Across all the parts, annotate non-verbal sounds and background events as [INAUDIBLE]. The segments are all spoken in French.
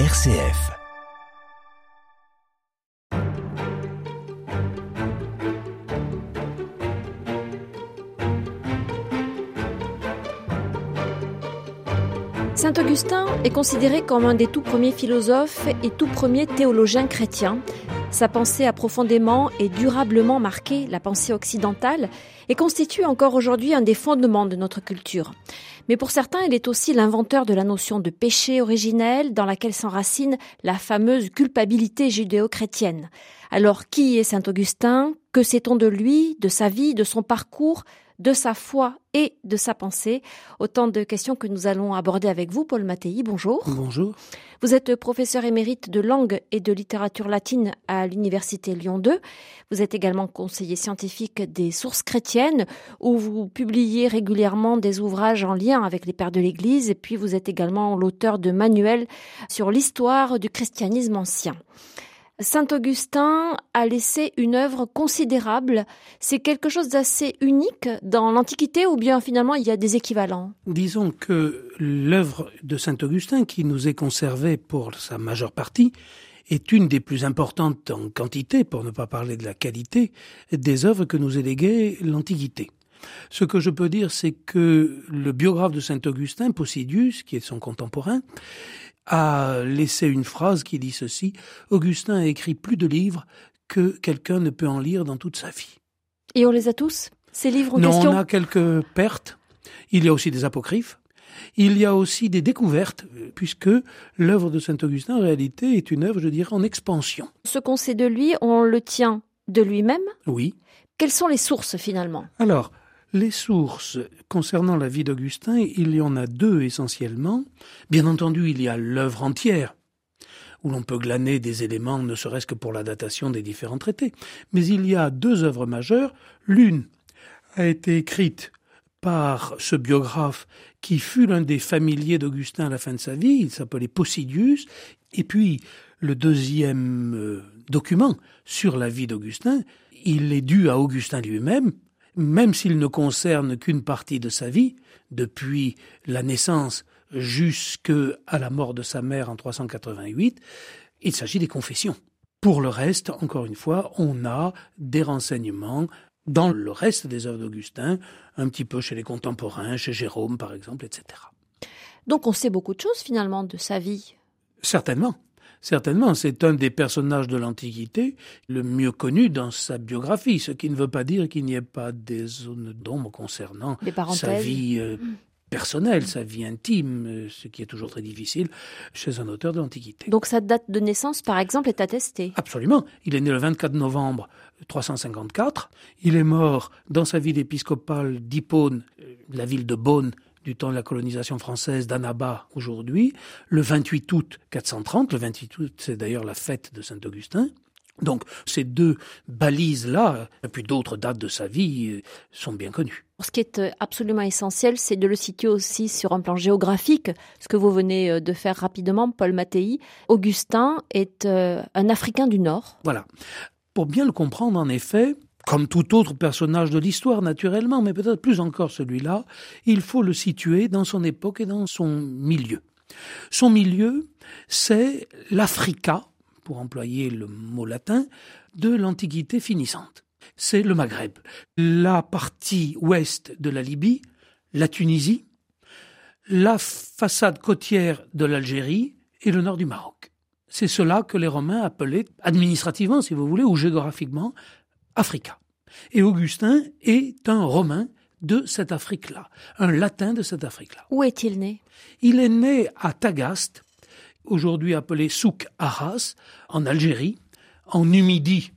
RCF. Saint Augustin est considéré comme un des tout premiers philosophes et tout premiers théologiens chrétiens. Sa pensée a profondément et durablement marqué la pensée occidentale et constitue encore aujourd'hui un des fondements de notre culture. Mais pour certains, il est aussi l'inventeur de la notion de péché originel dans laquelle s'enracine la fameuse culpabilité judéo-chrétienne. Alors qui est Saint Augustin? Que sait-on de lui, de sa vie, de son parcours? De sa foi et de sa pensée. Autant de questions que nous allons aborder avec vous, Paul Mattei. Bonjour. Bonjour. Vous êtes professeur émérite de langue et de littérature latine à l'Université Lyon 2. Vous êtes également conseiller scientifique des sources chrétiennes où vous publiez régulièrement des ouvrages en lien avec les pères de l'Église et puis vous êtes également l'auteur de manuels sur l'histoire du christianisme ancien. Saint Augustin a laissé une œuvre considérable. C'est quelque chose d'assez unique dans l'Antiquité ou bien finalement il y a des équivalents? Disons que l'œuvre de Saint Augustin, qui nous est conservée pour sa majeure partie, est une des plus importantes en quantité, pour ne pas parler de la qualité, des œuvres que nous éléguait l'Antiquité. Ce que je peux dire, c'est que le biographe de Saint Augustin, Posidius, qui est son contemporain, a laissé une phrase qui dit ceci Augustin a écrit plus de livres que quelqu'un ne peut en lire dans toute sa vie. Et on les a tous Ces livres en non, question? on a quelques pertes. Il y a aussi des apocryphes. Il y a aussi des découvertes, puisque l'œuvre de saint Augustin, en réalité, est une œuvre, je dirais, en expansion. Ce qu'on sait de lui, on le tient de lui-même? Oui. Quelles sont les sources finalement? Alors, les sources concernant la vie d'Augustin, il y en a deux essentiellement. Bien entendu, il y a l'œuvre entière, où l'on peut glaner des éléments, ne serait-ce que pour la datation des différents traités. Mais il y a deux œuvres majeures. L'une a été écrite par ce biographe qui fut l'un des familiers d'Augustin à la fin de sa vie, il s'appelait Posidius, et puis le deuxième euh, document sur la vie d'Augustin, il est dû à Augustin lui-même, même s'il ne concerne qu'une partie de sa vie, depuis la naissance jusqu'à la mort de sa mère en 388, il s'agit des confessions. Pour le reste, encore une fois, on a des renseignements dans le reste des œuvres d'Augustin, un petit peu chez les contemporains, chez Jérôme par exemple, etc. Donc on sait beaucoup de choses finalement de sa vie. Certainement. Certainement, c'est un des personnages de l'Antiquité le mieux connu dans sa biographie, ce qui ne veut pas dire qu'il n'y ait pas des zones d'ombre concernant sa vie euh, personnelle, sa vie intime, euh, ce qui est toujours très difficile chez un auteur de l'Antiquité. Donc sa date de naissance, par exemple, est attestée Absolument. Il est né le 24 novembre 354. Il est mort dans sa ville épiscopale d'Hippone, euh, la ville de Beaune, du temps de la colonisation française d'Annaba aujourd'hui, le 28 août 430. Le 28 août, c'est d'ailleurs la fête de Saint-Augustin. Donc ces deux balises-là, et puis d'autres dates de sa vie, euh, sont bien connues. Ce qui est euh, absolument essentiel, c'est de le situer aussi sur un plan géographique, ce que vous venez euh, de faire rapidement, Paul Mattei. Augustin est un Africain du Nord. Voilà. Pour bien le comprendre, en effet, comme tout autre personnage de l'histoire naturellement, mais peut-être plus encore celui-là, il faut le situer dans son époque et dans son milieu. Son milieu, c'est l'Africa, pour employer le mot latin, de l'Antiquité finissante. C'est le Maghreb, la partie ouest de la Libye, la Tunisie, la façade côtière de l'Algérie et le nord du Maroc. C'est cela que les Romains appelaient administrativement, si vous voulez, ou géographiquement, Africa. Et Augustin est un Romain de cette Afrique-là, un latin de cette Afrique-là. Où est-il né? Il est né à Tagaste, aujourd'hui appelé Souk Arras, en Algérie, en Numidie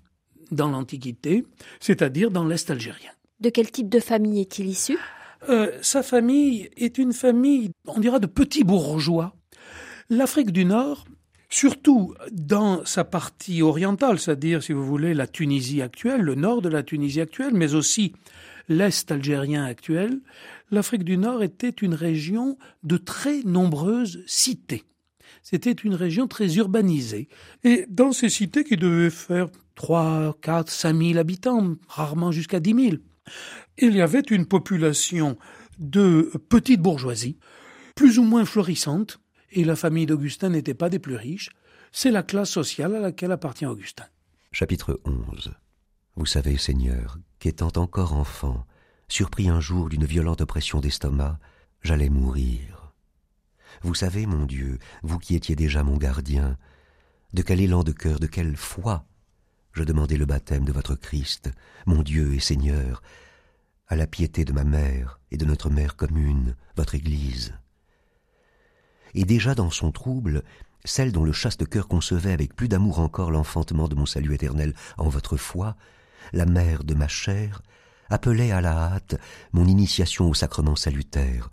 dans l'Antiquité, c'est-à-dire dans l'Est algérien. De quel type de famille est-il issu? Euh, Sa famille est une famille, on dira, de petits bourgeois. L'Afrique du Nord surtout dans sa partie orientale, c'est-à-dire, si vous voulez, la Tunisie actuelle, le nord de la Tunisie actuelle, mais aussi l'Est algérien actuel, l'Afrique du Nord était une région de très nombreuses cités. C'était une région très urbanisée. Et dans ces cités qui devaient faire 3, 4, 5 000 habitants, rarement jusqu'à 10 000, il y avait une population de petite bourgeoisie, plus ou moins florissante, et la famille d'Augustin n'était pas des plus riches. C'est la classe sociale à laquelle appartient Augustin. Chapitre 11 Vous savez, Seigneur, qu'étant encore enfant, surpris un jour d'une violente oppression d'estomac, j'allais mourir. Vous savez, mon Dieu, vous qui étiez déjà mon gardien, de quel élan de cœur, de quelle foi je demandais le baptême de votre Christ, mon Dieu et Seigneur, à la piété de ma mère et de notre mère commune, votre Église. Et déjà dans son trouble, celle dont le chaste cœur concevait avec plus d'amour encore l'enfantement de mon salut éternel en votre foi, la mère de ma chair, appelait à la hâte mon initiation au sacrement salutaire,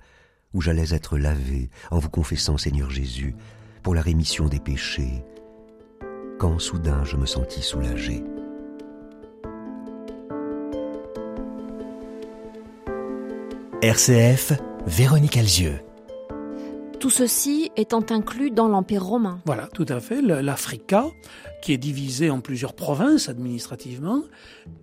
où j'allais être lavé en vous confessant, Seigneur Jésus, pour la rémission des péchés, quand soudain je me sentis soulagé. RCF, Véronique Alzieux. Tout ceci étant inclus dans l'Empire romain. Voilà, tout à fait. L'Africa, qui est divisée en plusieurs provinces administrativement,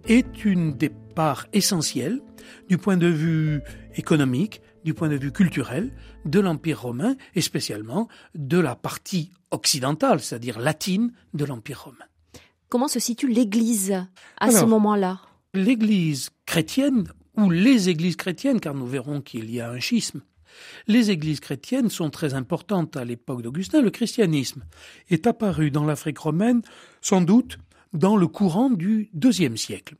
est une des parts essentielles du point de vue économique, du point de vue culturel, de l'Empire romain et spécialement de la partie occidentale, c'est-à-dire latine, de l'Empire romain. Comment se situe l'Église à ce moment-là? L'Église chrétienne, ou les églises chrétiennes, car nous verrons qu'il y a un schisme, les églises chrétiennes sont très importantes à l'époque d'Augustin. Le christianisme est apparu dans l'Afrique romaine, sans doute, dans le courant du deuxième siècle.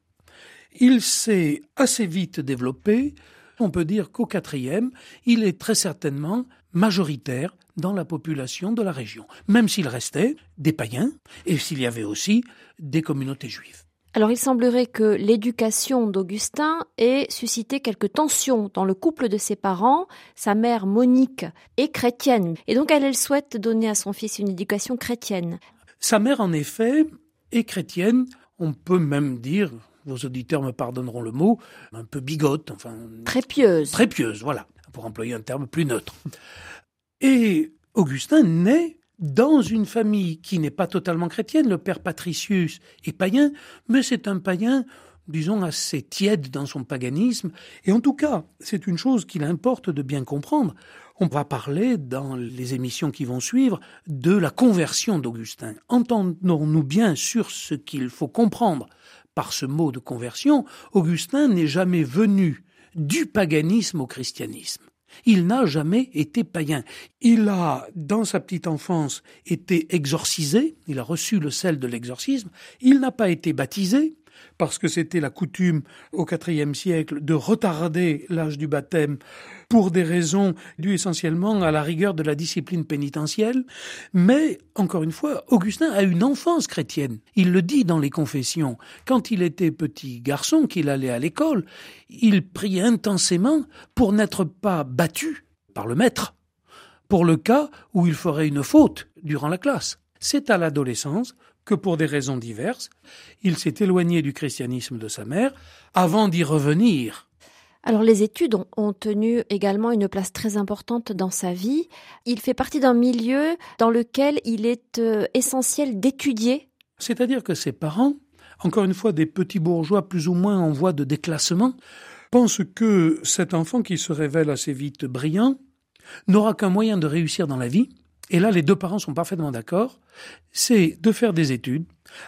Il s'est assez vite développé. On peut dire qu'au quatrième, il est très certainement majoritaire dans la population de la région, même s'il restait des païens et s'il y avait aussi des communautés juives. Alors il semblerait que l'éducation d'Augustin ait suscité quelques tensions dans le couple de ses parents. Sa mère Monique est chrétienne et donc elle, elle souhaite donner à son fils une éducation chrétienne. Sa mère en effet est chrétienne, on peut même dire, vos auditeurs me pardonneront le mot, un peu bigote, enfin... Très pieuse. Très pieuse, voilà, pour employer un terme plus neutre. Et Augustin naît dans une famille qui n'est pas totalement chrétienne. Le père Patricius est païen, mais c'est un païen, disons, assez tiède dans son paganisme. Et en tout cas, c'est une chose qu'il importe de bien comprendre. On va parler dans les émissions qui vont suivre de la conversion d'Augustin. Entendons-nous bien sur ce qu'il faut comprendre par ce mot de conversion. Augustin n'est jamais venu du paganisme au christianisme. Il n'a jamais été païen. Il a, dans sa petite enfance, été exorcisé, il a reçu le sel de l'exorcisme, il n'a pas été baptisé, parce que c'était la coutume au IVe siècle de retarder l'âge du baptême pour des raisons dues essentiellement à la rigueur de la discipline pénitentielle. Mais, encore une fois, Augustin a une enfance chrétienne. Il le dit dans les confessions. Quand il était petit garçon, qu'il allait à l'école, il priait intensément pour n'être pas battu par le maître, pour le cas où il ferait une faute durant la classe. C'est à l'adolescence que pour des raisons diverses, il s'est éloigné du christianisme de sa mère avant d'y revenir. Alors les études ont, tenu également une place très importante dans sa vie. Il fait partie d'un milieu dans lequel il est euh, essentiel d'étudier. C'est-à-dire que ses parents, encore une fois des petits bourgeois plus ou moins en voie de déclassement, pensent que cet enfant qui se révèle assez vite brillant n'aura qu'un moyen de réussir dans la vie, et là les deux parents sont parfaitement d'accord, c'est de faire des études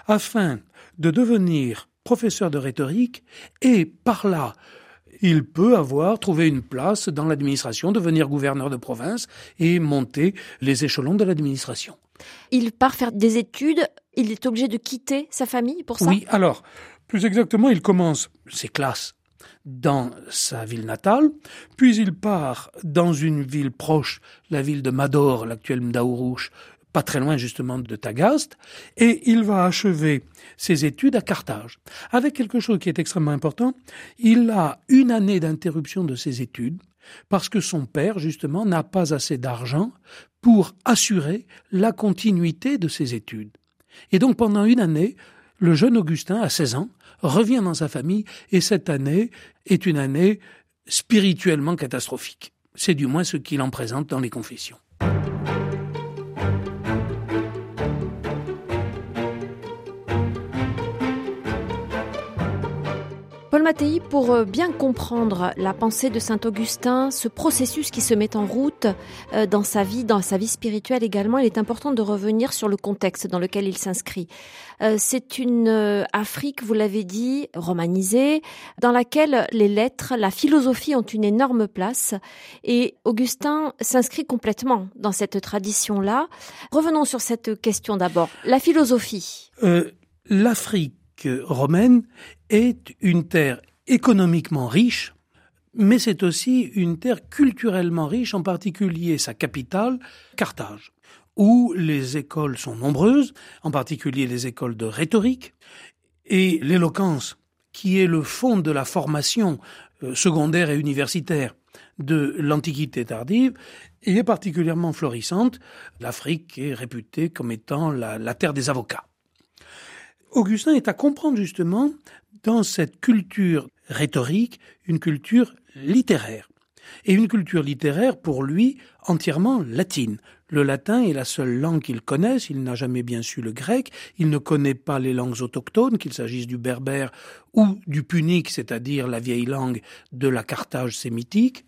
afin de devenir professeur de rhétorique et par là il peut avoir trouvé une place dans l'administration, devenir gouverneur de province et monter les échelons de l'administration. Il part faire des études, il est obligé de quitter sa famille pour ça? Oui, alors, plus exactement, il commence ses classes dans sa ville natale, puis il part dans une ville proche, la ville de Mador, l'actuelle Mdaourouche, pas très loin justement de Tagaste, et il va achever ses études à Carthage. Avec quelque chose qui est extrêmement important, il a une année d'interruption de ses études, parce que son père, justement, n'a pas assez d'argent pour assurer la continuité de ses études. Et donc pendant une année, le jeune Augustin, à 16 ans, revient dans sa famille, et cette année est une année spirituellement catastrophique. C'est du moins ce qu'il en présente dans les confessions. Mattei, pour euh, bien comprendre la pensée de Saint Augustin, ce processus qui se met en route euh, dans sa vie, dans sa vie spirituelle également, il est important de revenir sur le contexte dans lequel il s'inscrit. Euh, c'est une Afrique, vous l'avez dit, romanisée, dans laquelle les lettres, la philosophie ont une énorme place. Et Augustin s'inscrit complètement dans cette tradition-là. Revenons sur cette question d'abord. La philosophie. L'Afrique romaine est une terre économiquement riche, mais c'est aussi une terre culturellement riche, en particulier sa capitale, Carthage, où les écoles sont nombreuses, en particulier les écoles de rhétorique, et l'éloquence, qui est le fond de la formation euh, secondaire et universitaire de l'Antiquité tardive, est particulièrement florissante. L'Afrique est réputée comme étant la terre des avocats. Augustin est à comprendre justement dans cette culture rhétorique, une culture littéraire. Et une culture littéraire, pour lui, entièrement latine. Le latin est la seule langue qu'il connaisse, il n'a jamais bien su le grec, il ne connaît pas les langues autochtones, qu'il s'agisse du berbère ou du punique, c'est-à-dire la vieille langue de la Carthage sémitique.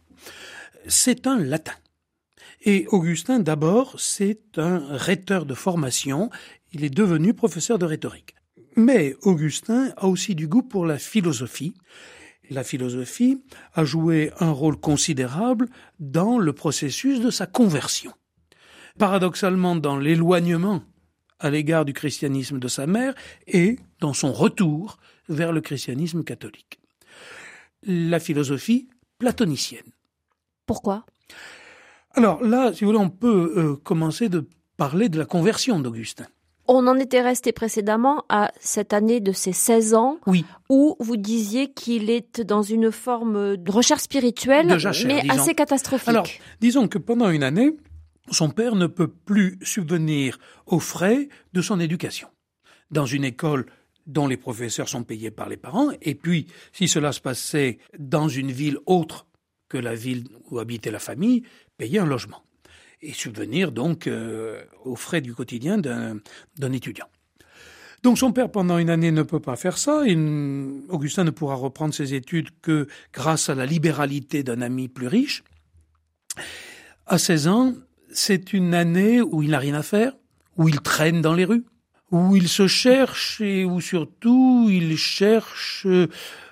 C'est un latin. Et Augustin, d'abord, c'est un rhéteur de formation, il est devenu professeur de rhétorique. Mais Augustin a aussi du goût pour la philosophie. La philosophie a joué un rôle considérable dans le processus de sa conversion. Paradoxalement, dans l'éloignement à l'égard du christianisme de sa mère et dans son retour vers le christianisme catholique. La philosophie platonicienne. Pourquoi? Alors là, si vous voulez, on peut euh, commencer de parler de la conversion d'Augustin. On en était resté précédemment à cette année de ses 16 ans, oui. où vous disiez qu'il est dans une forme de recherche spirituelle, mais assez catastrophique. Alors, disons que pendant une année, son père ne peut plus subvenir aux frais de son éducation. Dans une école dont les professeurs sont payés par les parents, et puis, si cela se passait dans une ville autre que la ville où habitait la famille, payer un logement et subvenir donc euh, aux frais du quotidien d'un étudiant. Donc son père, pendant une année, ne peut pas faire ça. Augustin ne pourra reprendre ses études que grâce à la libéralité d'un ami plus riche. À 16 ans, c'est une année où il n'a rien à faire, où il traîne dans les rues, où il se cherche et où surtout il cherche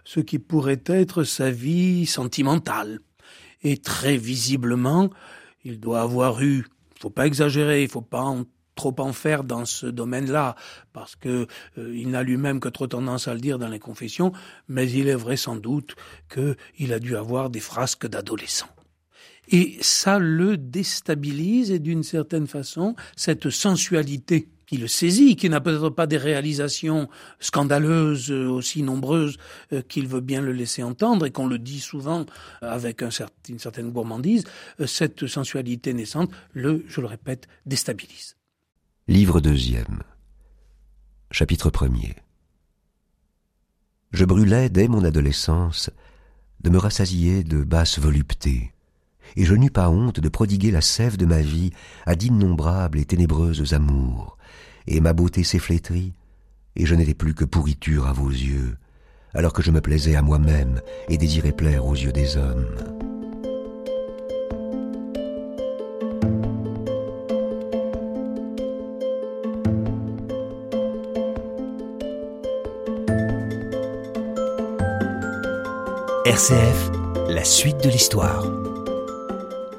ce qui pourrait être sa vie sentimentale. Et très visiblement, il doit avoir eu, il faut pas exagérer, il faut pas trop en faire dans ce domaine-là, parce que euh, il n'a lui-même que trop tendance à le dire dans les confessions, mais il est vrai sans doute qu'il a dû avoir des frasques d'adolescents. Et ça le déstabilise et d'une certaine façon, cette sensualité qui le saisit, qui n'a peut-être pas des réalisations scandaleuses euh, aussi nombreuses euh, qu'il veut bien le laisser entendre et qu'on le dit souvent avec une certaine gourmandise, euh, cette sensualité naissante le, je le répète, déstabilise. Livre deuxième. Chapitre premier. Je brûlais dès mon adolescence de me rassasier de basses voluptés, et je n'eus pas honte de prodiguer la sève de ma vie à d'innombrables et ténébreuses amours, et ma beauté s'efflétrit, et je n'étais plus que pourriture à vos yeux, alors que je me plaisais à moi-même et désirais plaire aux yeux des hommes. RCF, la suite de l'histoire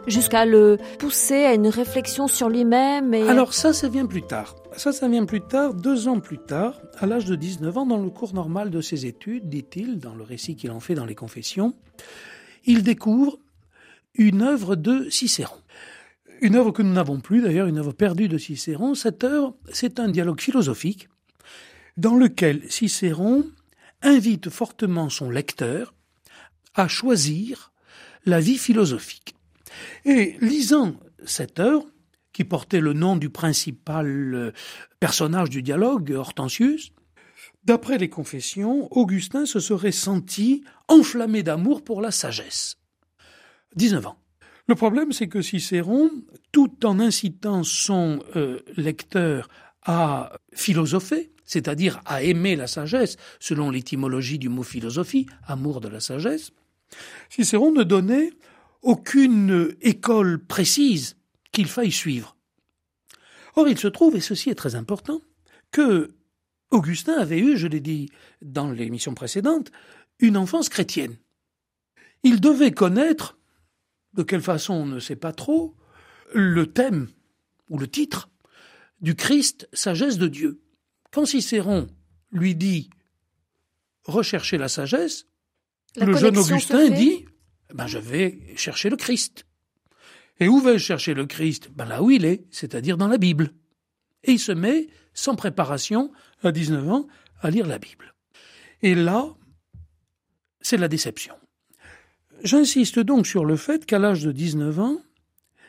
jusqu'à le pousser à une réflexion sur lui-même. Et... Alors ça, ça vient plus tard. Ça, ça vient plus tard, deux ans plus tard, à l'âge de 19 ans, dans le cours normal de ses études, dit-il, dans le récit qu'il en fait dans les confessions, il découvre une œuvre de Cicéron. Une œuvre que nous n'avons plus, d'ailleurs, une œuvre perdue de Cicéron. Cette œuvre, c'est un dialogue philosophique dans lequel Cicéron invite fortement son lecteur à choisir la vie philosophique. Et lisant cette œuvre, qui portait le nom du principal euh, personnage du dialogue, Hortensius, d'après les confessions, Augustin se serait senti enflammé d'amour pour la sagesse. 19 ans. Le problème, c'est que Cicéron, tout en incitant son euh, lecteur à philosopher, c'est-à-dire à aimer la sagesse, selon l'étymologie du mot philosophie, amour de la sagesse, Cicéron ne donnait aucune école précise qu'il faille suivre. Or, il se trouve, et ceci est très important, que Augustin avait eu, je l'ai dit dans l'émission précédente, une enfance chrétienne. Il devait connaître, de quelle façon on ne sait pas trop, le thème ou le titre du Christ, sagesse de Dieu. Quand Cicéron lui dit rechercher la sagesse, le jeune Augustin dit ben, je vais chercher le Christ. Et où vais-je chercher le Christ? Ben, Là où il est, c'est-à-dire dans la Bible. Et il se met, sans préparation, à 19 ans, à lire la Bible. Et là, c'est la déception. J'insiste donc sur le fait qu'à l'âge de 19 ans,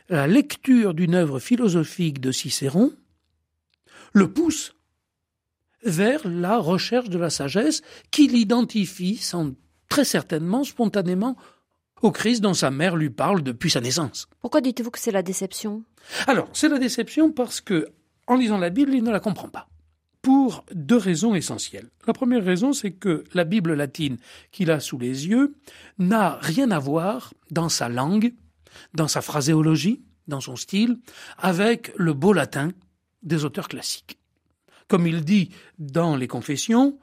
la lecture d'une œuvre philosophique de Cicéron le pousse vers la recherche de la sagesse qui l'identifie sans, très certainement, spontanément, au Christ dont sa mère lui parle depuis sa naissance. Pourquoi dites-vous que c'est la déception? Alors, c'est la déception parce que, en lisant la Bible, il ne la comprend pas. Pour deux raisons essentielles. La première raison, c'est que la Bible latine qu'il a sous les yeux n'a rien à voir dans sa langue, dans sa phraséologie, dans son style, avec le beau latin des auteurs classiques. Comme il dit dans les Confessions,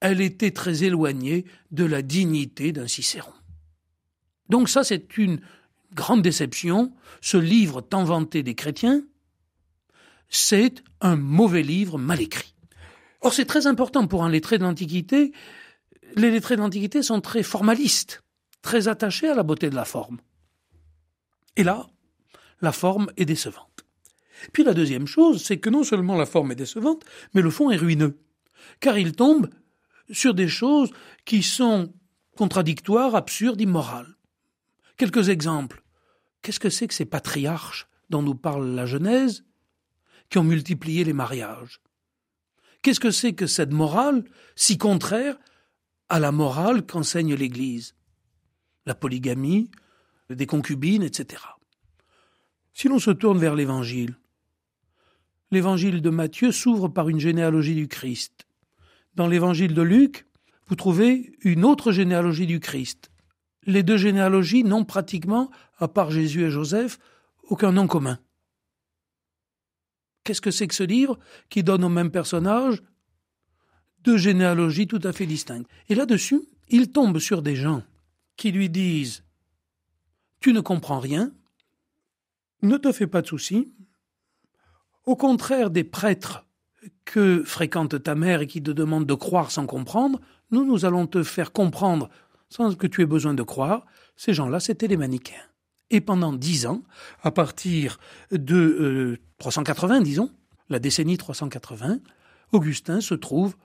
elle était très éloignée de la dignité d'un Cicéron. Donc ça, c'est une grande déception. Ce livre tant vanté des chrétiens, c'est un mauvais livre mal écrit. Or, c'est très important pour un lettré de l'Antiquité. Les lettrés de l'Antiquité sont très formalistes, très attachés à la beauté de la forme. Et là, la forme est décevante. Puis la deuxième chose, c'est que non seulement la forme est décevante, mais le fond est ruineux. Car il tombe sur des choses qui sont contradictoires, absurdes, immorales. Quelques exemples. Qu'est-ce que c'est que ces patriarches dont nous parle la Genèse qui ont multiplié les mariages? Qu'est-ce que c'est que cette morale si contraire à la morale qu'enseigne l'Église? La polygamie, des concubines, etc. Si l'on se tourne vers l'Évangile, l'Évangile de Matthieu s'ouvre par une généalogie du Christ. Dans l'Évangile de Luc, vous trouvez une autre généalogie du Christ les deux généalogies n'ont pratiquement, à part Jésus et Joseph, aucun nom commun. Qu'est-ce que c'est que ce livre qui donne au même personnage deux généalogies tout à fait distinctes? Et là-dessus, il tombe sur des gens qui lui disent Tu ne comprends rien, ne te fais pas de soucis. Au contraire des prêtres que fréquente ta mère et qui te demandent de croire sans comprendre, nous, nous allons te faire comprendre sans que tu aies besoin de croire, ces gens-là, c'était les manichéens. Et pendant dix ans, à partir de 380, euh, disons, la décennie 380, Augustin se trouve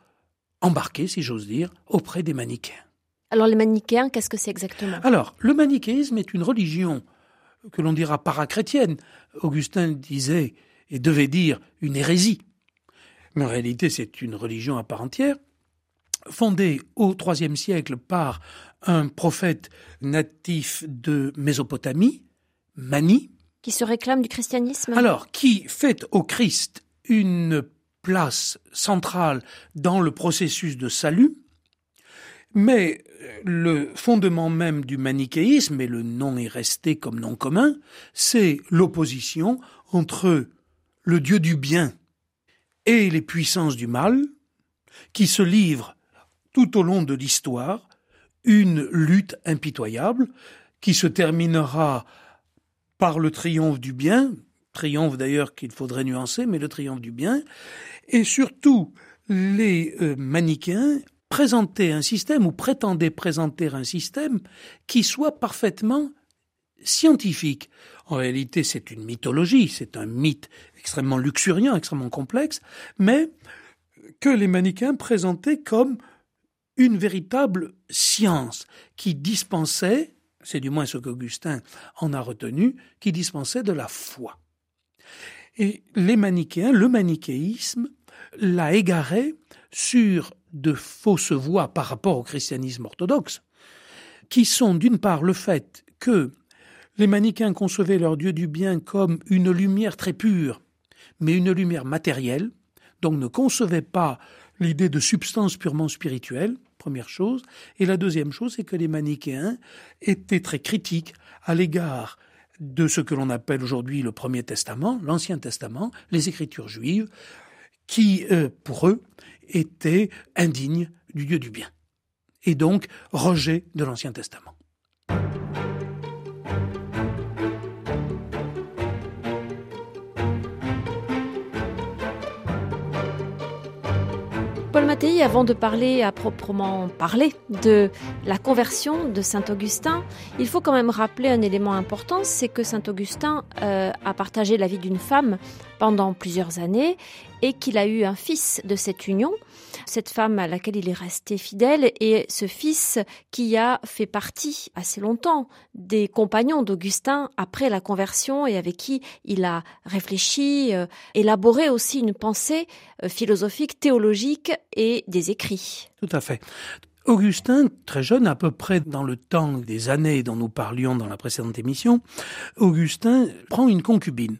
embarqué, si j'ose dire, auprès des manichéens. Alors les manichéens, qu'est-ce que c'est exactement? Alors, le manichéisme est une religion que l'on dira parachrétienne. Augustin disait et devait dire une hérésie. Mais en réalité, c'est une religion à part entière, fondée au IIIe siècle par un prophète natif de Mésopotamie, Mani. Qui se réclame du christianisme Alors, qui fait au Christ une place centrale dans le processus de salut, mais le fondement même du manichéisme, et le nom est resté comme nom commun, c'est l'opposition entre le Dieu du bien et les puissances du mal, qui se livrent tout au long de l'histoire une lutte impitoyable qui se terminera par le triomphe du bien, triomphe d'ailleurs qu'il faudrait nuancer, mais le triomphe du bien, et surtout les euh, manichéens présentaient un système ou prétendaient présenter un système qui soit parfaitement scientifique. En réalité, c'est une mythologie, c'est un mythe extrêmement luxuriant, extrêmement complexe, mais que les manichéens présentaient comme une véritable science qui dispensait, c'est du moins ce qu'Augustin en a retenu, qui dispensait de la foi. Et les manichéens, le manichéisme, l'a égaré sur de fausses voies par rapport au christianisme orthodoxe, qui sont d'une part le fait que les manichéens concevaient leur Dieu du bien comme une lumière très pure, mais une lumière matérielle, donc ne concevait pas l'idée de substance purement spirituelle, première chose. Et la deuxième chose, c'est que les manichéens étaient très critiques à l'égard de ce que l'on appelle aujourd'hui le Premier Testament, l'Ancien Testament, les Écritures juives, qui, euh, pour eux, étaient indignes du Dieu du bien. Et donc, rejet de l'Ancien Testament. Avant de parler à proprement parler de la conversion de Saint Augustin, il faut quand même rappeler un élément important, c'est que Saint Augustin euh, a partagé la vie d'une femme pendant plusieurs années et qu'il a eu un fils de cette union, cette femme à laquelle il est resté fidèle et ce fils qui a fait partie assez longtemps des compagnons d'Augustin après la conversion et avec qui il a réfléchi, euh, élaboré aussi une pensée euh, philosophique, théologique et des écrits. Tout à fait. Augustin, très jeune, à peu près dans le temps des années dont nous parlions dans la précédente émission, Augustin prend une concubine.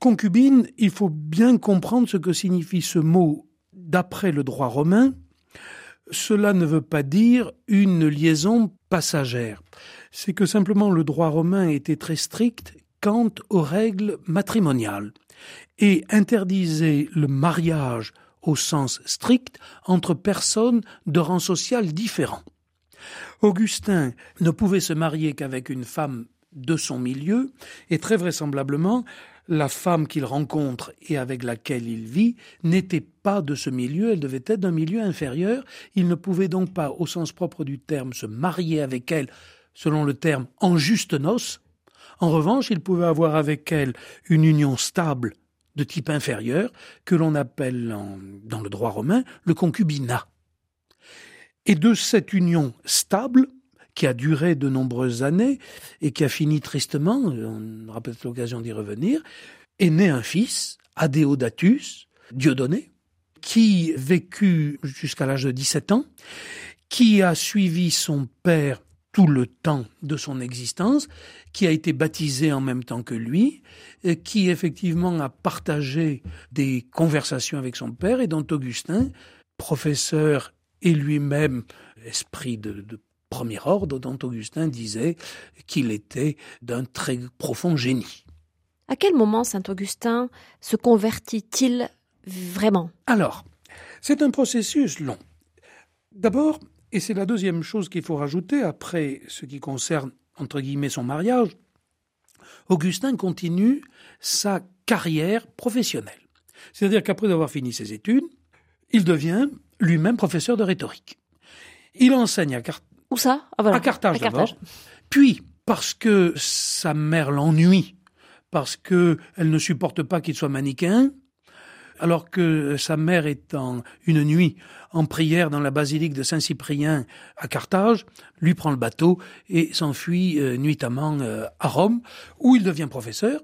Concubine, il faut bien comprendre ce que signifie ce mot d'après le droit romain. Cela ne veut pas dire une liaison passagère. C'est que simplement le droit romain était très strict quant aux règles matrimoniales et interdisait le mariage au sens strict entre personnes de rang social différent. Augustin ne pouvait se marier qu'avec une femme de son milieu, et très vraisemblablement, la femme qu'il rencontre et avec laquelle il vit n'était pas de ce milieu, elle devait être d'un milieu inférieur, il ne pouvait donc pas, au sens propre du terme, se marier avec elle, selon le terme, en juste noces. En revanche, il pouvait avoir avec elle une union stable de type inférieur, que l'on appelle dans le droit romain le concubinat. Et de cette union stable, qui a duré de nombreuses années et qui a fini tristement, on aura peut-être l'occasion d'y revenir, est né un fils, Adéodatus, Dieudonné, qui vécut jusqu'à l'âge de 17 ans, qui a suivi son père tout le temps de son existence, qui a été baptisé en même temps que lui, qui effectivement a partagé des conversations avec son père et dont Augustin, professeur et lui-même esprit de premier ordre dont Augustin disait qu'il était d'un très profond génie. À quel moment Saint Augustin se convertit-il vraiment? Alors, c'est un processus long. D'abord, et c'est la deuxième chose qu'il faut rajouter après ce qui concerne, entre guillemets, son mariage, Augustin continue sa carrière professionnelle. C'est-à-dire qu'après avoir fini ses études, il devient lui-même professeur de rhétorique. Il enseigne à, où ça? Ah, À Carthage d'abord. Puis, parce que sa mère l'ennuie, parce que elle ne supporte pas qu'il soit manichéen, alors que sa mère est en une nuit en prière dans la basilique de Saint-Cyprien à Carthage, lui prend le bateau et s'enfuit euh, nuitamment euh, à Rome, où il devient professeur.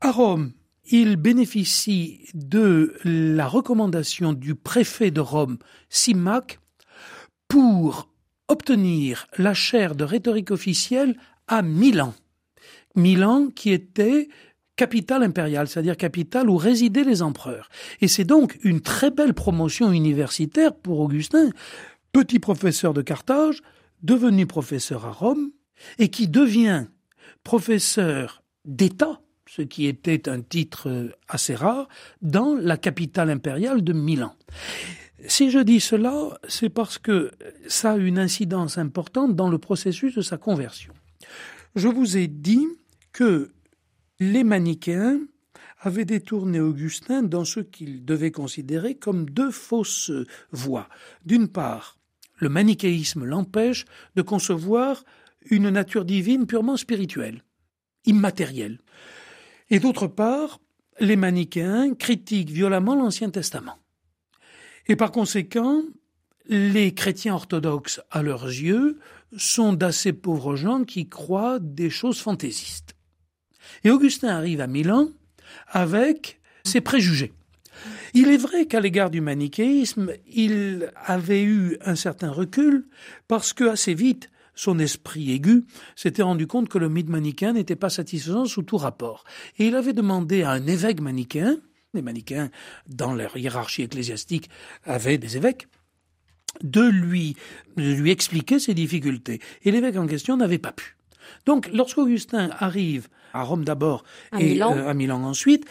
À Rome, il bénéficie de la recommandation du préfet de Rome, Simac, pour obtenir la chaire de rhétorique officielle à Milan. Milan qui était capitale impériale, c'est-à-dire capitale où résidaient les empereurs. Et c'est donc une très belle promotion universitaire pour Augustin, petit professeur de Carthage, devenu professeur à Rome, et qui devient professeur d'État, ce qui était un titre assez rare, dans la capitale impériale de Milan. Si je dis cela, c'est parce que ça a une incidence importante dans le processus de sa conversion. Je vous ai dit que les manichéens avaient détourné Augustin dans ce qu'ils devaient considérer comme deux fausses voies. D'une part, le manichéisme l'empêche de concevoir une nature divine purement spirituelle, immatérielle. Et d'autre part, les manichéens critiquent violemment l'Ancien Testament. Et par conséquent, les chrétiens orthodoxes, à leurs yeux, sont d'assez pauvres gens qui croient des choses fantaisistes. Et Augustin arrive à Milan avec ses préjugés. Il est vrai qu'à l'égard du manichéisme, il avait eu un certain recul parce que assez vite, son esprit aigu s'était rendu compte que le mythe manichéen n'était pas satisfaisant sous tout rapport. Et il avait demandé à un évêque manichéen, les manichéens, dans leur hiérarchie ecclésiastique, avaient des évêques, de lui, de lui expliquer ses difficultés. Et l'évêque en question n'avait pas pu. Donc, lorsqu'Augustin arrive à Rome d'abord et euh, à Milan ensuite,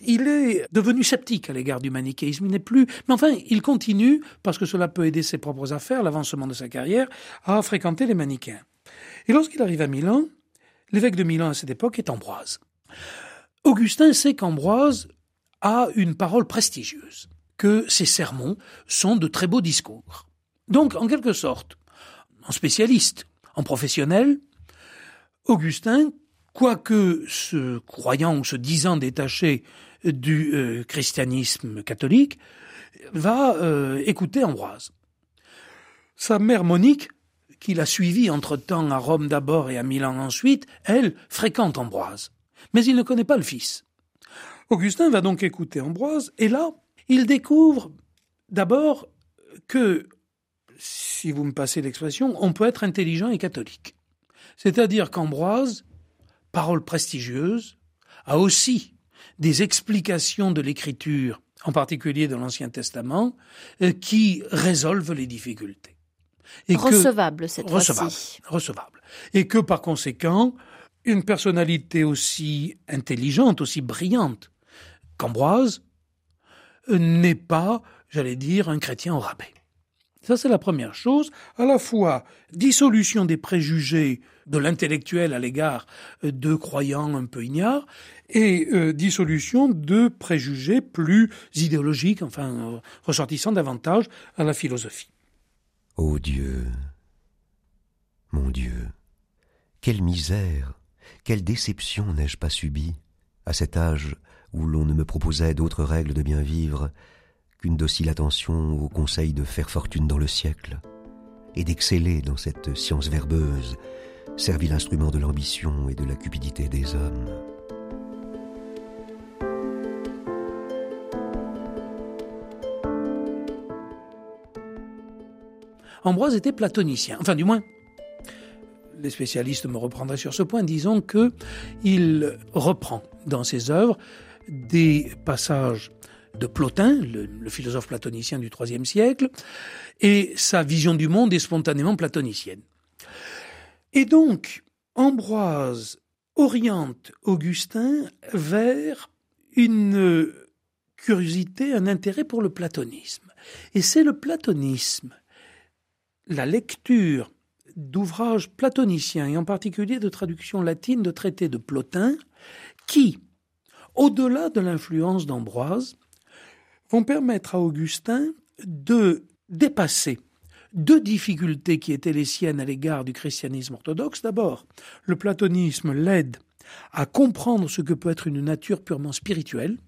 il est devenu sceptique à l'égard du manichéisme. Il n'est plus, mais enfin, il continue, parce que cela peut aider ses propres affaires, l'avancement de sa carrière, à fréquenter les manichéens. Et lorsqu'il arrive à Milan, l'évêque de Milan à cette époque est Ambroise. Augustin sait qu'Ambroise a une parole prestigieuse, que ses sermons sont de très beaux discours. Donc, en quelque sorte, en spécialiste, en professionnel, Augustin, quoique se croyant ou se disant détaché du euh, christianisme catholique, va euh, écouter Ambroise. Sa mère Monique, qui l'a suivi entre-temps à Rome d'abord et à Milan ensuite, elle fréquente Ambroise. Mais il ne connaît pas le fils. Augustin va donc écouter Ambroise, et là, il découvre d'abord que, si vous me passez l'expression, on peut être intelligent et catholique. C'est-à-dire qu'Ambroise, parole prestigieuse, a aussi des explications de l'écriture, en particulier de l'Ancien Testament, euh, qui résolvent les difficultés. Et recevable cette fois-ci. Recevable. Et que par conséquent, une personnalité aussi intelligente, aussi brillante qu'Ambroise euh, n'est pas, j'allais dire, un chrétien au rabais. Ça, c'est la première chose. À la fois, dissolution des préjugés de l'intellectuel à l'égard euh, de croyants un peu ignares et euh, dissolution de préjugés plus idéologiques, enfin, ressortissant davantage à la philosophie. Ô Dieu, mon Dieu, quelle misère, quelle déception n'ai-je pas subie à cet âge où l'on ne me proposait d'autres règles de bien vivre qu'une docile attention aux conseils de faire fortune dans le siècle, et d'exceller dans cette science verbeuse, servie l'instrument de l'ambition et de la cupidité des hommes. Ambroise était platonicien, enfin du moins, les spécialistes me reprendraient sur ce point, disons que il reprend dans ses œuvres des passages de Plotin, le, philosophe platonicien du IIIe siècle, et sa vision du monde est spontanément platonicienne. Et donc, Ambroise oriente Augustin vers une curiosité, un intérêt pour le platonisme. Et c'est le platonisme, la lecture d'ouvrages platoniciens, et en particulier de traductions latines de traités de Plotin, qui, au-delà de l'influence d'Ambroise, vont permettre à Augustin de dépasser deux difficultés qui étaient les siennes à l'égard du christianisme orthodoxe. D'abord, le platonisme l'aide à comprendre ce que peut être une nature purement spirituelle,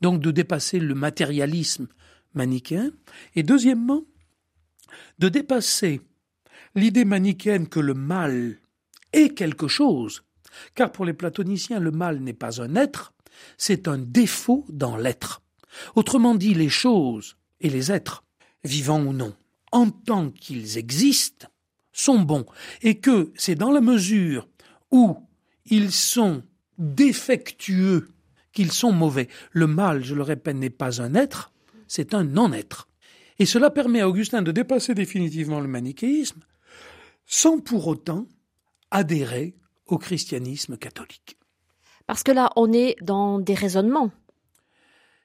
donc de dépasser le matérialisme manichéen, et deuxièmement, de dépasser l'idée manichéenne que le mal est quelque chose, car pour les platoniciens, le mal n'est pas un être, c'est un défaut dans l'être. Autrement dit, les choses et les êtres, vivants ou non, en tant qu'ils existent, sont bons, et que c'est dans la mesure où ils sont défectueux qu'ils sont mauvais. Le mal, je le répète, n'est pas un être, c'est un non-être. Et cela permet à Augustin de dépasser définitivement le manichéisme sans pour autant adhérer au christianisme catholique. Parce que là, on est dans des raisonnements.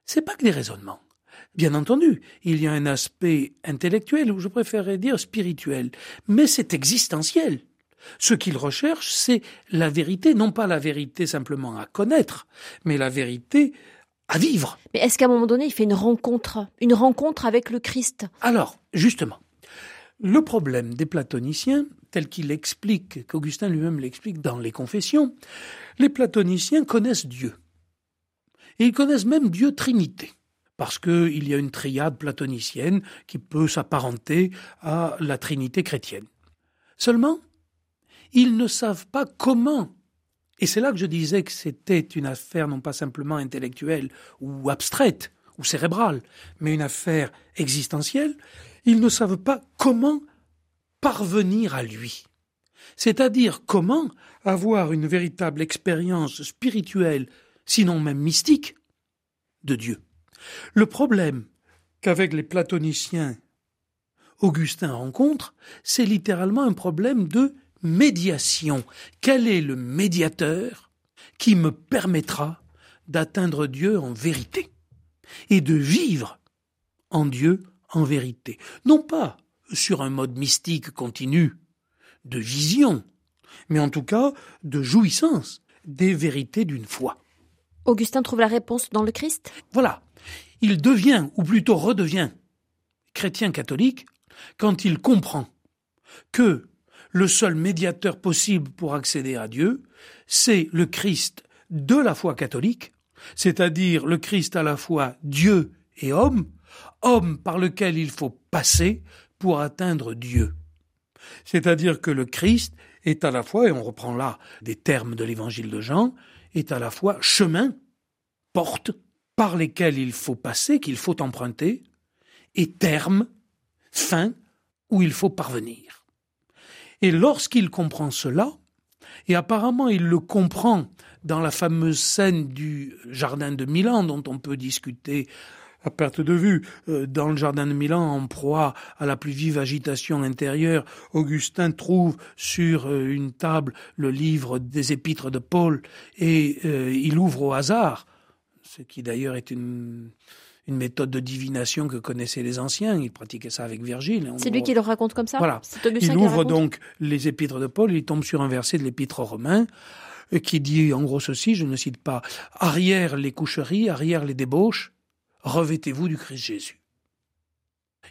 C'est pas que des raisonnements. Bien entendu, il y a un aspect intellectuel, ou je préférerais dire spirituel, mais c'est existentiel. Ce qu'il recherche, c'est la vérité, non pas la vérité simplement à connaître, mais la vérité à vivre. Mais est-ce qu'à un moment donné, il fait une rencontre, une rencontre avec le Christ? Alors, justement, le problème des platoniciens, tel qu'il l'explique, qu'Augustin lui-même l'explique dans les confessions, les platoniciens connaissent Dieu. Ils connaissent même Dieu Trinité, parce qu'il y a une triade platonicienne qui peut s'apparenter à la Trinité chrétienne. Seulement, ils ne savent pas comment. Et c'est là que je disais que c'était une affaire non pas simplement intellectuelle ou abstraite ou cérébrale, mais une affaire existentielle. Ils ne savent pas comment parvenir à lui. C'est-à-dire comment avoir une véritable expérience spirituelle sinon même mystique, de Dieu. Le problème qu'avec les platoniciens Augustin rencontre, c'est littéralement un problème de médiation. Quel est le médiateur qui me permettra d'atteindre Dieu en vérité et de vivre en Dieu en vérité? Non pas sur un mode mystique continu de vision, mais en tout cas de jouissance des vérités d'une foi. Augustin trouve la réponse dans le Christ? Voilà. Il devient, ou plutôt redevient, chrétien catholique quand il comprend que le seul médiateur possible pour accéder à Dieu, c'est le Christ de la foi catholique, c'est-à-dire le Christ à la fois Dieu et homme, homme par lequel il faut passer pour atteindre Dieu. C'est-à-dire que le Christ est à la fois, et on reprend là des termes de l'évangile de Jean, est à la fois chemin, porte, par lesquels il faut passer, qu'il faut emprunter, et terme, fin, où il faut parvenir. Et lorsqu'il comprend cela, et apparemment il le comprend dans la fameuse scène du jardin de Milan dont on peut discuter à perte de vue. Euh, dans le jardin de Milan, en proie à la plus vive agitation intérieure, Augustin trouve sur euh, une table le livre des épîtres de Paul et euh, il ouvre au hasard, ce qui d'ailleurs est une, une méthode de divination que connaissaient les anciens. Ils pratiquaient ça avec Virgile. C'est lui qui le raconte comme ça Voilà. Il ouvre donc les épîtres de Paul, il tombe sur un verset de l'épître romain qui dit en gros ceci, je ne cite pas, arrière les coucheries, arrière les débauches, revêtez-vous du Christ Jésus.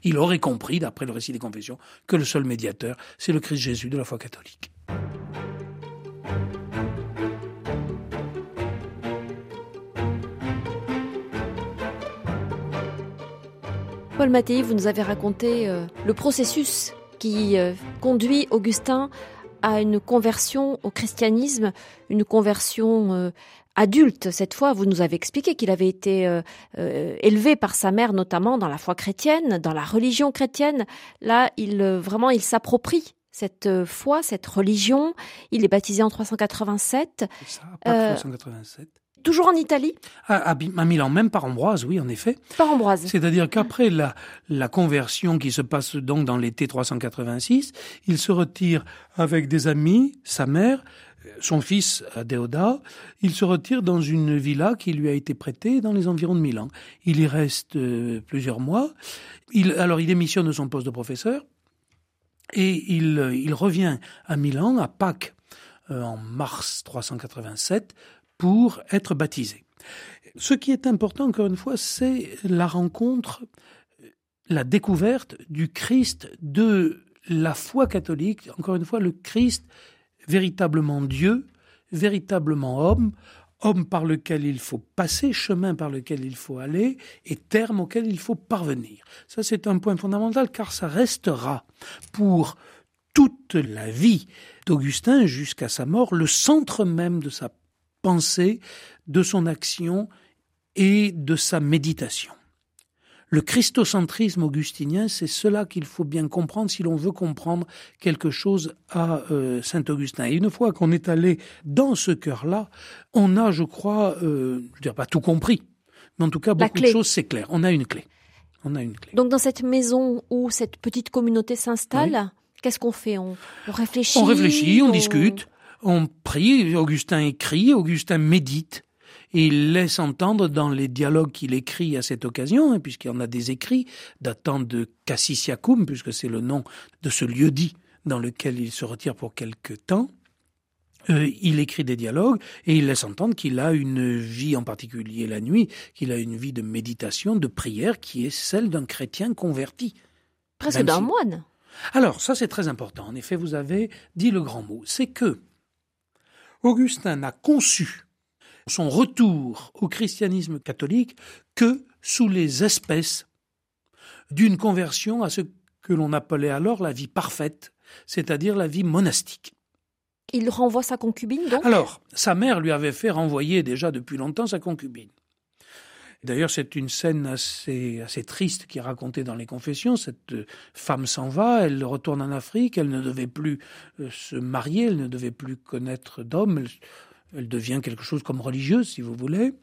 Il aurait compris, d'après le récit des confessions, que le seul médiateur, c'est le Christ Jésus de la foi catholique. Paul Mattei, vous nous avez raconté euh, le processus qui euh, conduit Augustin à une conversion au christianisme, une conversion euh, adulte cette fois. Vous nous avez expliqué qu'il avait été euh, euh, élevé par sa mère, notamment dans la foi chrétienne, dans la religion chrétienne. Là, il euh, vraiment, il s'approprie cette foi, cette religion. Il est baptisé en 387. Ça, pas 387. Toujours en Italie à, à, Milan, même par Ambroise, oui, en effet. Par Ambroise. C'est-à-dire qu'après la, la conversion qui se passe donc dans l'été 386, il se retire avec des amis, sa mère, son fils Déodat, il se retire dans une villa qui lui a été prêtée dans les environs de Milan. Il y reste euh, plusieurs mois. Alors il démissionne de son poste de professeur et il, il revient à Milan à Pâques euh, en mars 387 pour être baptisé. Ce qui est important, encore une fois, c'est la rencontre, la découverte du Christ de la foi catholique. Encore une fois, le Christ véritablement Dieu, véritablement homme, homme par lequel il faut passer, chemin par lequel il faut aller et terme auquel il faut parvenir. Ça, c'est un point fondamental car ça restera pour toute la vie d'Augustin jusqu'à sa mort le centre même de sa pensée, de son action et de sa méditation. Le christocentrisme augustinien, c'est cela qu'il faut bien comprendre si l'on veut comprendre quelque chose à euh, Saint-Augustin. Et une fois qu'on est allé dans ce cœur-là, on a, je crois, euh, je dire pas tout compris, mais en tout cas beaucoup de choses, c'est clair. On a une clé. On a une clé. Donc dans cette maison où cette petite communauté s'installe, qu'est-ce qu'on fait? On, réfléchit On réfléchit, on, discute, on prie, Augustin écrit, Augustin médite. Et il laisse entendre dans les dialogues qu'il écrit à cette occasion, hein, puisqu'il y en a des écrits datant de Cassisiacum, puisque c'est le nom de ce lieu-dit dans lequel il se retire pour quelque temps, euh, il écrit des dialogues et il laisse entendre qu'il a une vie, en particulier la nuit, qu'il a une vie de méditation, de prière qui est celle d'un chrétien converti. Presque d'un moine. Alors, ça c'est très important. En effet, vous avez dit le grand mot. C'est que Augustin n'a conçu son retour au christianisme catholique que sous les espèces d'une conversion à ce que l'on appelait alors la vie parfaite, c'est-à-dire la vie monastique. Il renvoie sa concubine donc? Alors, sa mère lui avait fait renvoyer déjà depuis longtemps sa concubine. D'ailleurs, c'est une scène assez, assez triste qui est racontée dans les confessions. Cette femme s'en va, elle retourne en Afrique, elle ne devait plus euh, se marier, elle ne devait plus connaître d'homme, elle devient quelque chose comme religieuse, si vous voulez.